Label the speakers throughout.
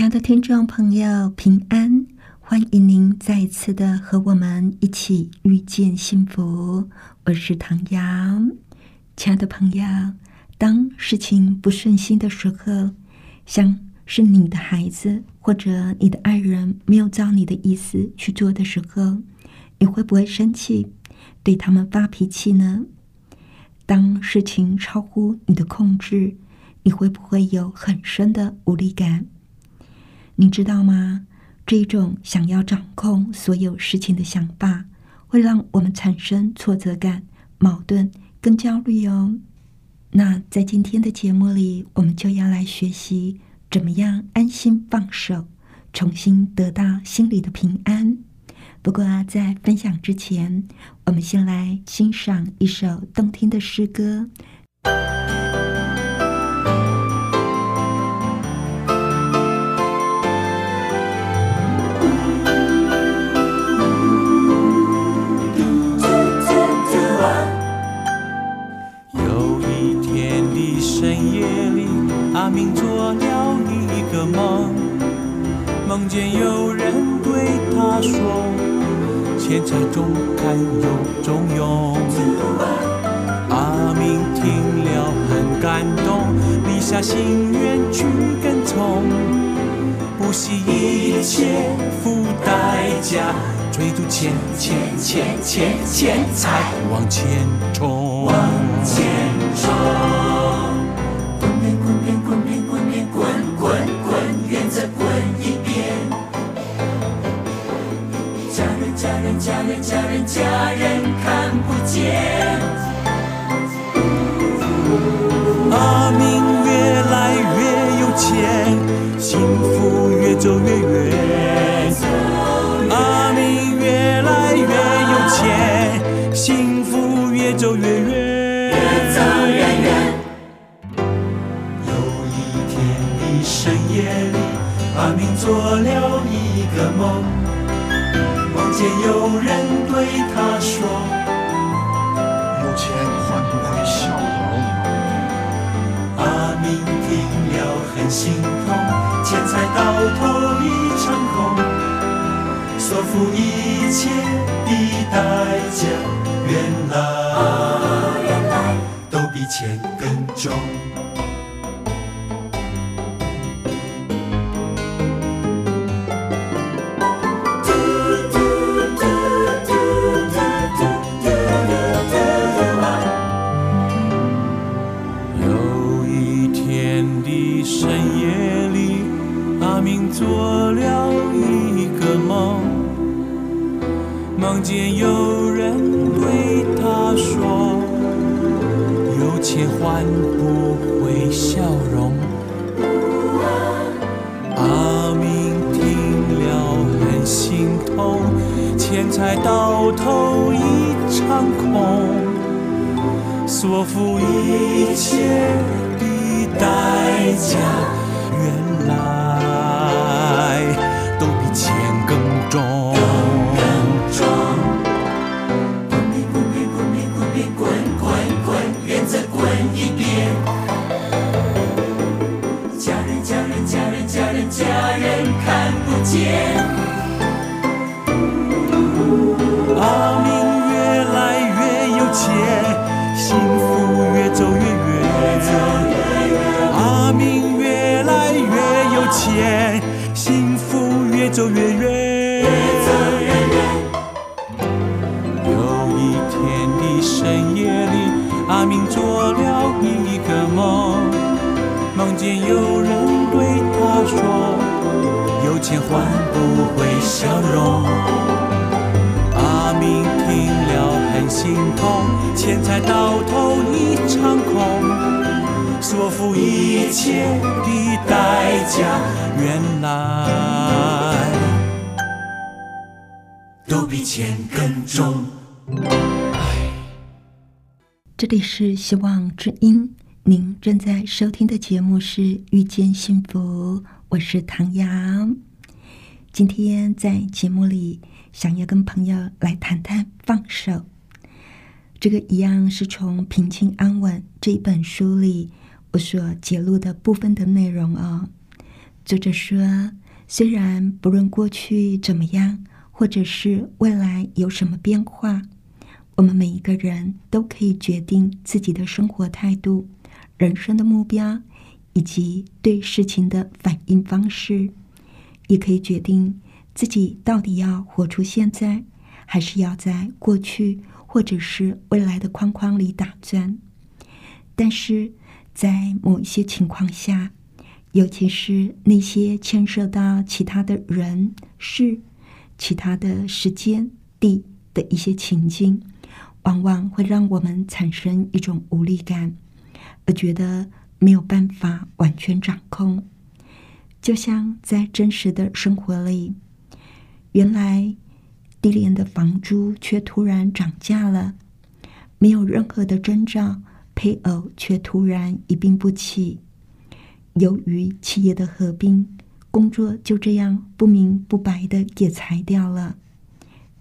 Speaker 1: 亲爱的听众朋友，平安！欢迎您再次的和我们一起遇见幸福。我是唐瑶，亲爱的朋友。当事情不顺心的时候，像是你的孩子或者你的爱人没有照你的意思去做的时候，你会不会生气，对他们发脾气呢？当事情超乎你的控制，你会不会有很深的无力感？你知道吗？这种想要掌控所有事情的想法，会让我们产生挫折感、矛盾跟焦虑哦。那在今天的节目里，我们就要来学习怎么样安心放手，重新得到心里的平安。不过啊，在分享之前，我们先来欣赏一首动听的诗歌。
Speaker 2: 阿明做了一个梦，梦见有人对他说：“钱财中看有中用。”阿明听了很感动，立下心愿去跟从，不惜一切付代价，追逐钱钱钱钱钱财往前冲，往前冲。人，家人看不见。阿明越来越有钱，幸福越走越远。阿明越来越有钱，幸福越走越远。越走越远。有一天的深夜里，阿明做了一个梦。梦见有人他说：“
Speaker 3: 有钱换不回笑容。”
Speaker 2: 阿明听了很心痛，钱财到头一场空，所付一切的代价，原来都比钱更重。阿明做了一个梦梦见有人对他说：“有钱换不回笑容。”阿明听了很心痛，钱财到头一场空，所付一切的代价，原来更重。阿明越来越有钱，幸福越走越远。阿明越来越有钱，幸福越走越远。有一天的深夜里，阿明做了一个梦，梦见有人对他说。有钱换不回笑容，阿明听了很心痛，钱财到头一场空，越走越远有一天的深夜里阿明做了一个梦梦见有人对他说有钱换不回笑容。阿明听了很心痛钱财到头一场空所付一切的代价原来。都比钱更重。
Speaker 1: 这里是希望之音，您正在收听的节目是《遇见幸福》，我是唐阳。今天在节目里，想要跟朋友来谈谈放手。这个一样是从《平静安稳》这一本书里我所揭露的部分的内容哦。作者说，虽然不论过去怎么样，或者是未来有什么变化，我们每一个人都可以决定自己的生活态度、人生的目标以及对事情的反应方式，也可以决定自己到底要活出现在，还是要在过去。或者是未来的框框里打转，但是在某一些情况下，尤其是那些牵涉到其他的人事、其他的时间地的一些情境，往往会让我们产生一种无力感，而觉得没有办法完全掌控。就像在真实的生活里，原来。低廉的房租却突然涨价了，没有任何的征兆，配偶却突然一病不起。由于企业的合并，工作就这样不明不白的给裁掉了。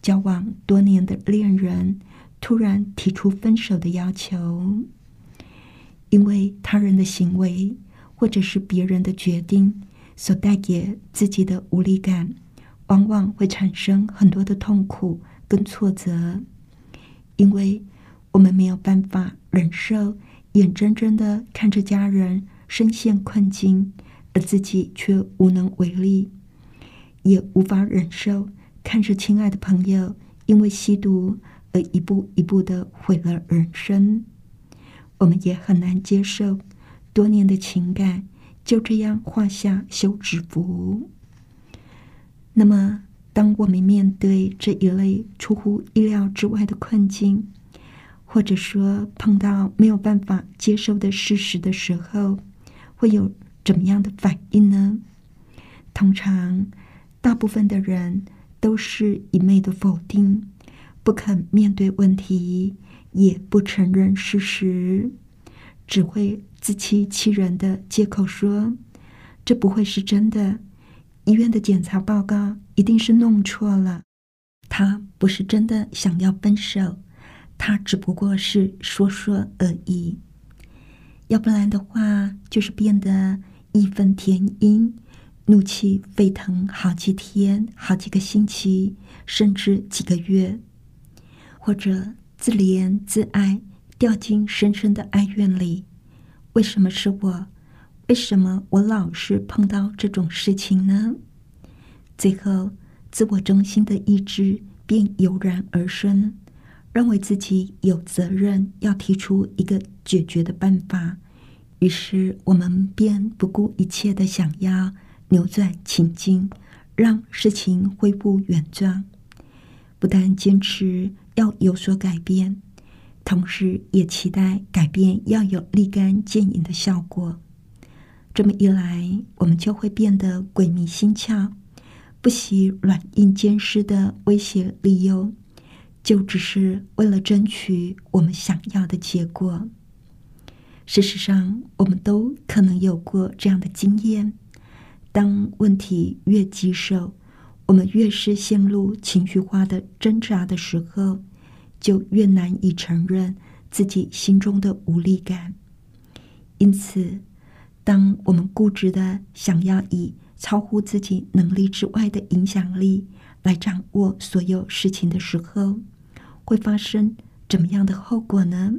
Speaker 1: 交往多年的恋人突然提出分手的要求，因为他人的行为或者是别人的决定所带给自己的无力感。往往会产生很多的痛苦跟挫折，因为我们没有办法忍受眼睁睁的看着家人深陷困境，而自己却无能为力；也无法忍受看着亲爱的朋友因为吸毒而一步一步的毁了人生。我们也很难接受多年的情感就这样画下休止符。那么，当我们面对这一类出乎意料之外的困境，或者说碰到没有办法接受的事实的时候，会有怎么样的反应呢？通常，大部分的人都是一昧的否定，不肯面对问题，也不承认事实，只会自欺欺人的借口说：“这不会是真的。”医院的检查报告一定是弄错了，他不是真的想要分手，他只不过是说说而已。要不然的话，就是变得义愤填膺，怒气沸腾好几天、好几个星期，甚至几个月，或者自怜自爱，掉进深深的哀怨里。为什么是我？为什么我老是碰到这种事情呢？最后，自我中心的意志便油然而生，认为自己有责任要提出一个解决的办法。于是，我们便不顾一切的想要扭转情境，让事情恢复原状。不但坚持要有所改变，同时也期待改变要有立竿见影的效果。这么一来，我们就会变得鬼迷心窍，不惜软硬兼施的威胁利诱，就只是为了争取我们想要的结果。事实上，我们都可能有过这样的经验：当问题越棘手，我们越是陷入情绪化的挣扎的时候，就越难以承认自己心中的无力感。因此。当我们固执的想要以超乎自己能力之外的影响力来掌握所有事情的时候，会发生怎么样的后果呢？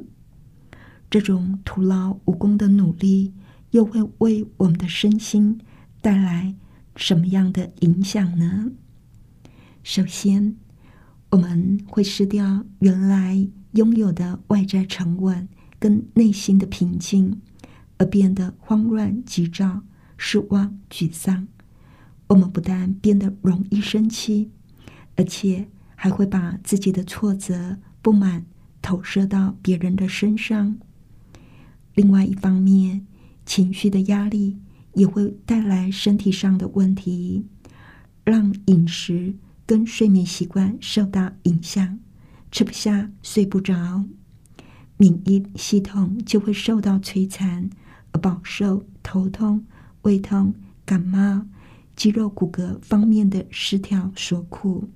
Speaker 1: 这种徒劳无功的努力又会为我们的身心带来什么样的影响呢？首先，我们会失掉原来拥有的外在沉稳跟内心的平静。而变得慌乱、急躁、失望、沮丧。我们不但变得容易生气，而且还会把自己的挫折、不满投射到别人的身上。另外一方面，情绪的压力也会带来身体上的问题，让饮食跟睡眠习惯受到影响，吃不下、睡不着，免疫系统就会受到摧残，而饱受头痛、胃痛、感冒、肌肉骨骼方面的失调所苦。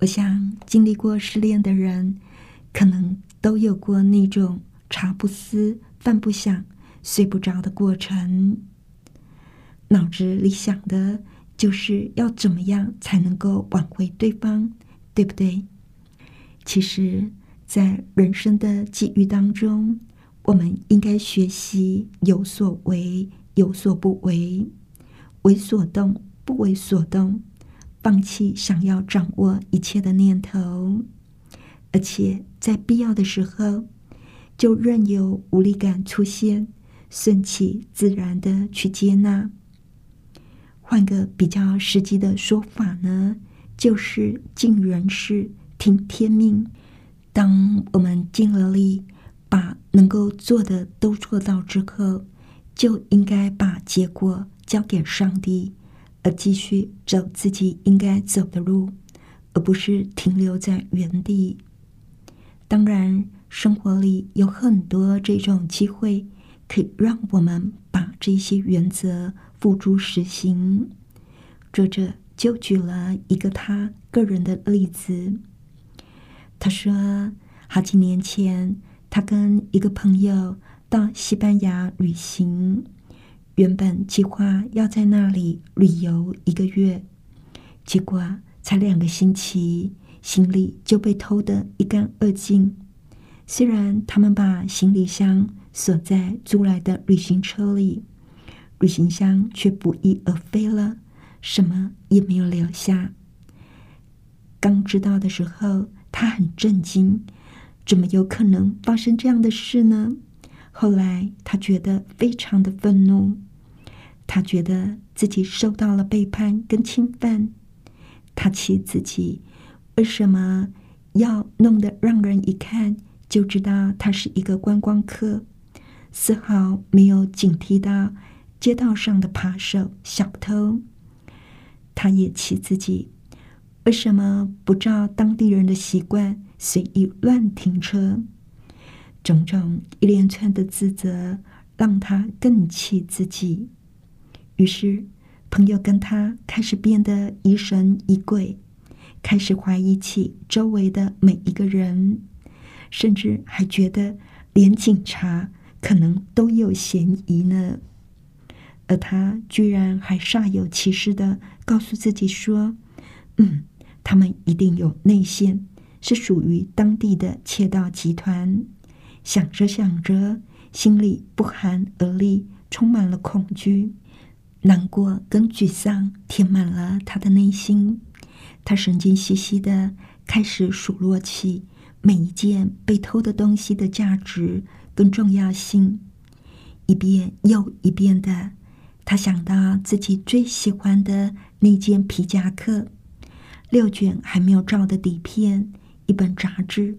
Speaker 1: 我想，经历过失恋的人，可能都有过那种茶不思、饭不想、睡不着的过程。脑子里想的就是要怎么样才能够挽回对方，对不对？其实，在人生的际遇当中，我们应该学习有所为，有所不为，为所动，不为所动。放弃想要掌握一切的念头，而且在必要的时候，就任由无力感出现，顺其自然的去接纳。换个比较实际的说法呢，就是尽人事，听天命。当我们尽了力，把能够做的都做到之后，就应该把结果交给上帝。而继续走自己应该走的路，而不是停留在原地。当然，生活里有很多这种机会，可以让我们把这些原则付诸实行。作者就举了一个他个人的例子。他说，好几年前，他跟一个朋友到西班牙旅行。原本计划要在那里旅游一个月，结果才两个星期，行李就被偷得一干二净。虽然他们把行李箱锁在租来的旅行车里，旅行箱却不翼而飞了，什么也没有留下。刚知道的时候，他很震惊，怎么有可能发生这样的事呢？后来，他觉得非常的愤怒，他觉得自己受到了背叛跟侵犯，他气自己为什么要弄得让人一看就知道他是一个观光客，丝毫没有警惕到街道上的扒手、小偷。他也气自己为什么不照当地人的习惯随意乱停车。种种一连串的自责，让他更气自己。于是，朋友跟他开始变得疑神疑鬼，开始怀疑起周围的每一个人，甚至还觉得连警察可能都有嫌疑呢。而他居然还煞有其事的告诉自己说：“嗯，他们一定有内线，是属于当地的窃盗集团。”想着想着，心里不寒而栗，充满了恐惧、难过跟沮丧，填满了他的内心。他神经兮兮的开始数落起每一件被偷的东西的价值跟重要性，一遍又一遍的，他想到自己最喜欢的那件皮夹克、六卷还没有照的底片、一本杂志。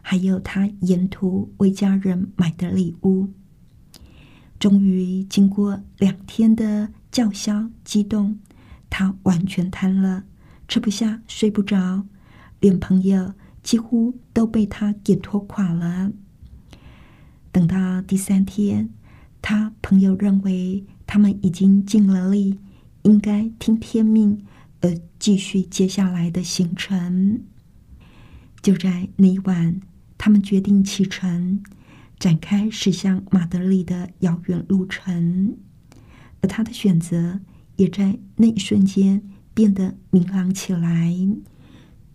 Speaker 1: 还有他沿途为家人买的礼物。终于经过两天的叫嚣激动，他完全瘫了，吃不下，睡不着，连朋友几乎都被他给拖垮了。等到第三天，他朋友认为他们已经尽了力，应该听天命而继续接下来的行程。就在那一晚。他们决定启程，展开驶向马德里的遥远路程，而他的选择也在那一瞬间变得明朗起来。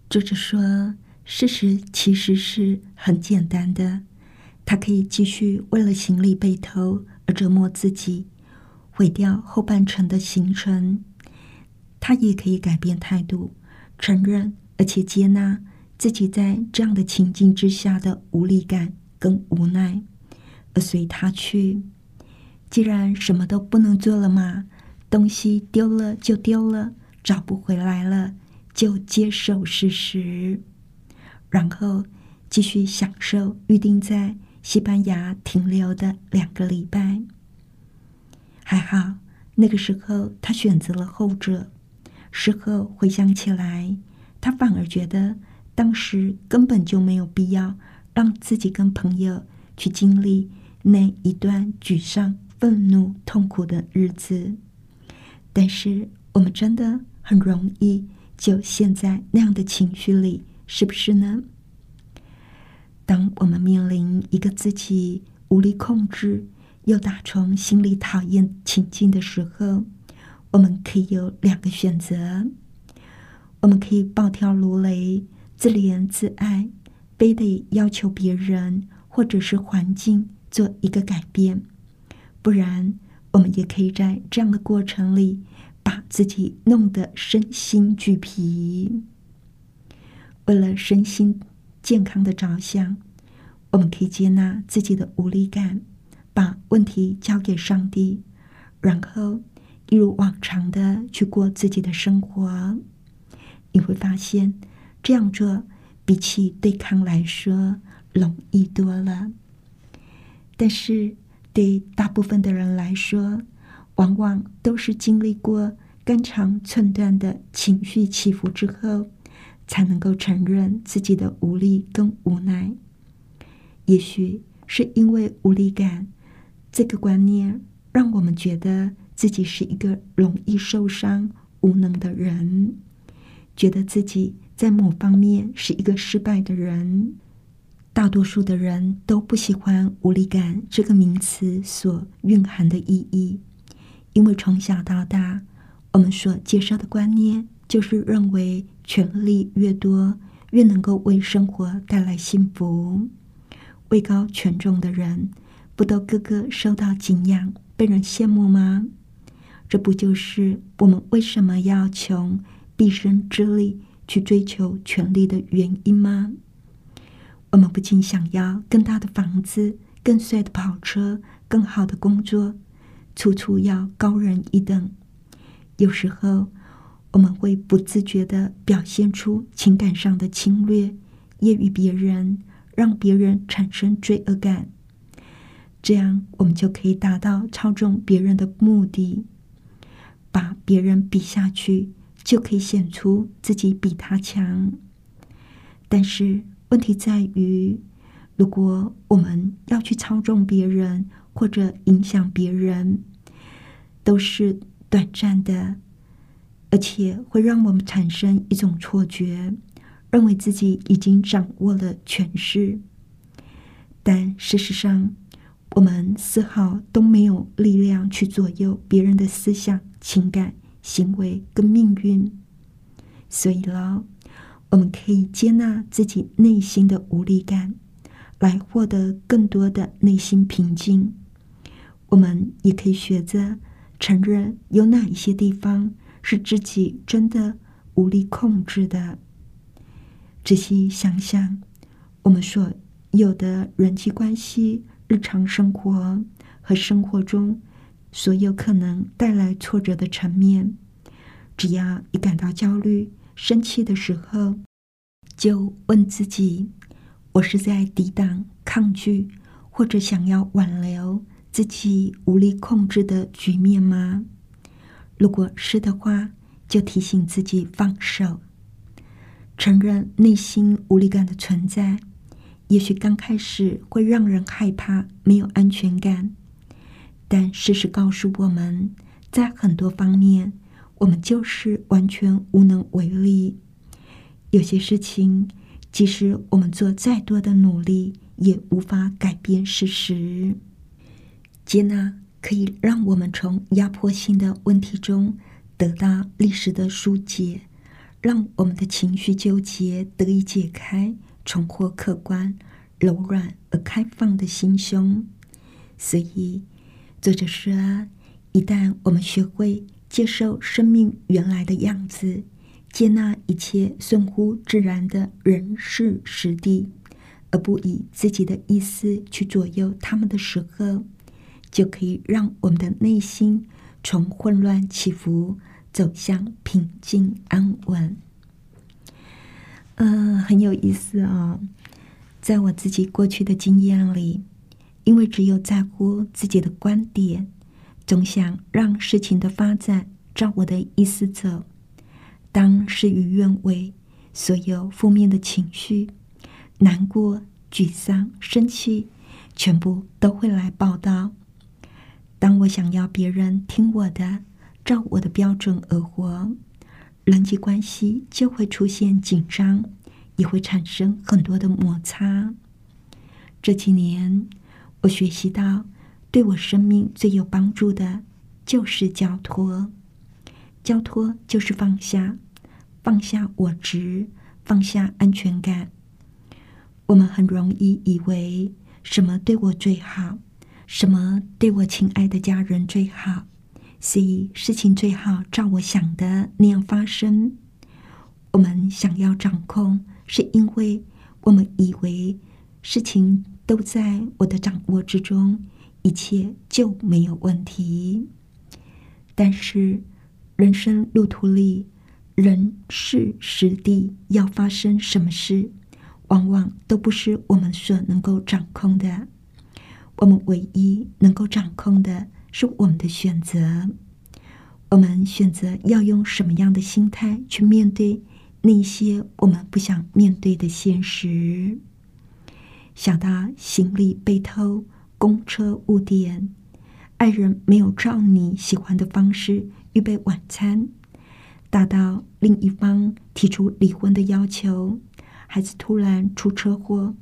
Speaker 1: 作者说：“事实其实是很简单的，他可以继续为了行李被偷而折磨自己，毁掉后半程的行程；他也可以改变态度，承认而且接纳。”自己在这样的情境之下的无力感跟无奈，而随他去。既然什么都不能做了嘛，东西丢了就丢了，找不回来了，就接受事实，然后继续享受预定在西班牙停留的两个礼拜。还好，那个时候他选择了后者。事后回想起来，他反而觉得当时根本就没有必要让自己跟朋友去经历那一段沮丧、愤怒、痛苦的日子。但是我们真的很容易就陷在那样的情绪里，是不是呢？当我们面临一个自己无力控制又打从心里讨厌情境的时候，我们可以有两个选择：我们可以暴跳如雷、自怜自爱，非得要求别人或者是环境做一个改变；不然，我们也可以在这样的过程里把自己弄得身心俱疲。为了身心健康的着想，我们可以接纳自己的无力感，把问题交给上帝，然后。一如往常的去过自己的生活，你会发现这样做比起对抗来说容易多了。但是对大部分的人来说，往往都是经历过肝肠寸断的情绪起伏之后，才能够承认自己的无力跟无奈。也许是因为无力感这个观念，让我们觉得。自己是一个容易受伤、无能的人，觉得自己在某方面是一个失败的人。大多数的人都不喜欢“无力感”这个名词所蕴含的意义，因为从小到大，我们所接受的观念就是认为权力越多，越能够为生活带来幸福。位高权重的人，不都个个受到敬仰、被人羡慕吗？这不就是我们为什么要穷毕生之力去追求权力的原因吗？我们不仅想要更大的房子、更帅的跑车、更好的工作，处处要高人一等。有时候，我们会不自觉的表现出情感上的侵略，揶揄别人，让别人产生罪恶感。这样，我们就可以达到操纵别人的目的。把别人比下去，就可以显出自己比他强。但是问题在于，如果我们要去操纵别人或者影响别人，都是短暂的，而且会让我们产生一种错觉，认为自己已经掌握了权势。但事实上，我们丝毫都没有力量去左右别人的思想、情感、行为跟命运。所以喽，我们可以接纳自己内心的无力感，来获得更多的内心平静。我们也可以学着承认有哪一些地方是自己真的无力控制的。仔细想想，我们所有的人际关系。日常生活和生活中所有可能带来挫折的层面，只要一感到焦虑、生气的时候，就问自己：我是在抵挡、抗拒，或者想要挽留自己无力控制的局面吗？如果是的话，就提醒自己放手，承认内心无力感的存在。也许刚开始会让人害怕、没有安全感，但事实告诉我们，在很多方面，我们就是完全无能为力。有些事情，即使我们做再多的努力，也无法改变事实。接纳可以让我们从压迫性的问题中得到历史的疏解，让我们的情绪纠结得以解开。重获客观、柔软而开放的心胸。所以，作者说：一旦我们学会接受生命原来的样子，接纳一切顺乎自然的人事实地，而不以自己的意思去左右他们的时候，就可以让我们的内心从混乱起伏走向平静安稳。嗯，很有意思啊！在我自己过去的经验里，因为只有在乎自己的观点，总总想让事情的发展照我的意思走。当事与愿违，所有负面的情绪、难过、沮丧、生气，全部都会来报道。当我想要别人听我的，照我的标准而活，人际关系就会出现紧张，也会产生很多的摩擦。这几年，我学习到，对我生命最有帮助的，就是交托。交托就是放下。放下我执，放下安全感。我们很容易以为什么对我最好，什么对我亲爱的家人最好，所以事情最好照我想的那样发生。我们想要掌控，是因为我们以为事情都在我的掌握之中，一切就没有问题。但是人生路途里，人事时地要发生什么事，往往都不是我们所能够掌控的。我们唯一能够掌控的是我们的选择。我们选择要用什么样的心态去面对那些我们不想面对的现实。想到行李被偷、公车误点、爱人没有照你喜欢的方式预备晚餐。大到另一方提出离婚的要求，孩子突然出车祸，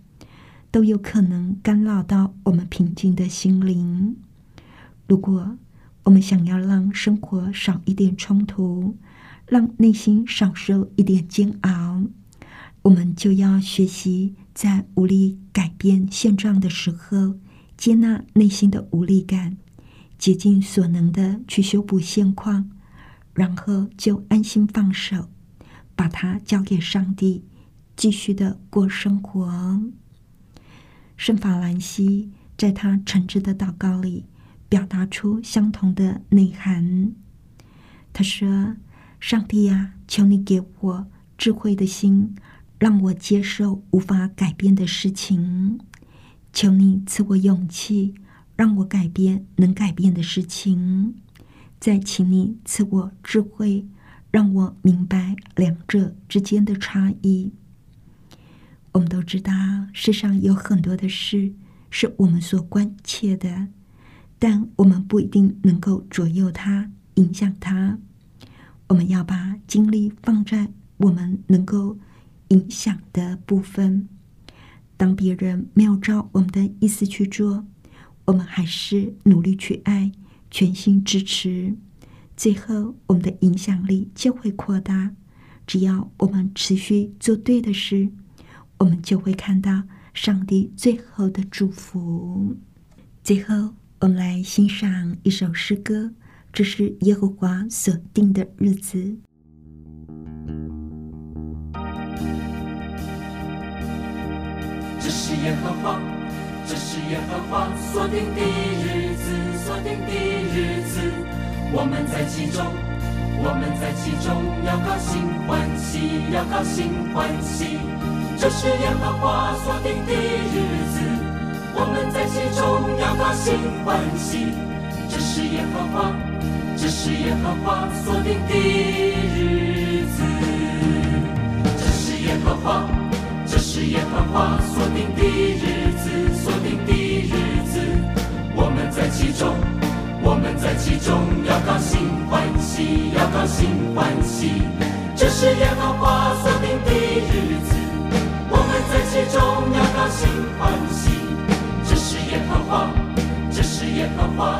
Speaker 1: 都有可能干扰到我们平静的心灵。如果我们想要让生活少一点冲突，让内心少受一点煎熬，我们就要学习在无力改变现状的时候，接纳内心的无力感，竭尽所能的去修补现况。然后就安心放手，把它交给上帝，继续的过生活。圣法兰西在他诚挚的祷告里，表达出相同的内涵。他说：“上帝啊，求你给我智慧的心，让我接受无法改变的事情；求你赐我勇气，让我改变能改变的事情。”再请你赐我智慧，让我明白两者之间的差异。我们都知道，世上有很多的事是我们所关切的，但我们不一定能够左右它、影响它。我们要把精力放在我们能够影响的部分。当别人没有照我们的意思去做，我们还是努力去爱。全心支持，最后我们的影响力就会扩大。只要我们持续做对的事，我们就会看到上帝最后的祝福。最后，我们来欣赏一首诗歌，这是耶和华所定的日子。
Speaker 2: 这是耶和华。这是耶和华所定的日子，所定的日子，我们在其中，我们在其中要高兴欢喜，要高兴欢喜。这是耶和华所定的日子，我们在其中要高兴欢喜。这是耶和华，这是耶和华所定的日子，这是耶和华，这是耶和华所定的日子。所定的日子。我们在其中，我们在其中要高兴欢喜，要高兴欢喜。这是耶和华所定的日子，在其中要高兴欢喜。这是耶和华，这是耶和华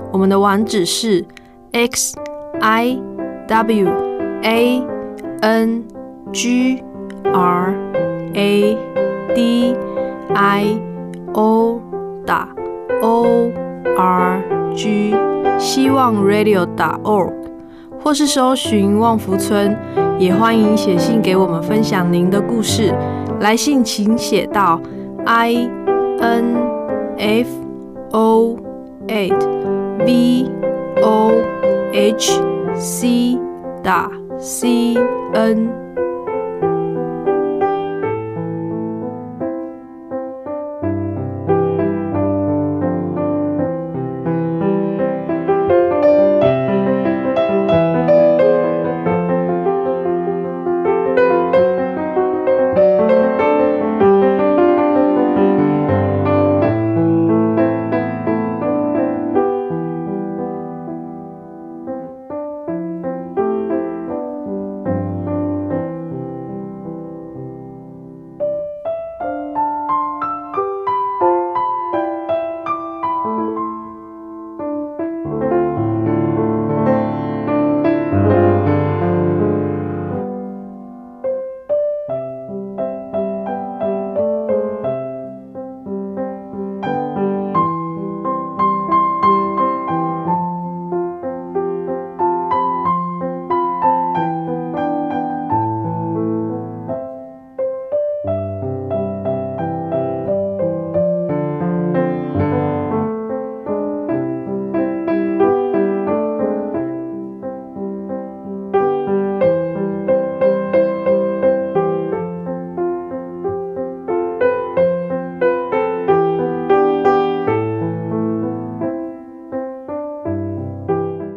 Speaker 4: 我们的网址是 x i w a n g r a d i o 打 o r g，希望 radio 打 org，或是搜寻旺福村，也欢迎写信给我们分享您的故事。来信请写到 i n f o a d v o h c 打 c n。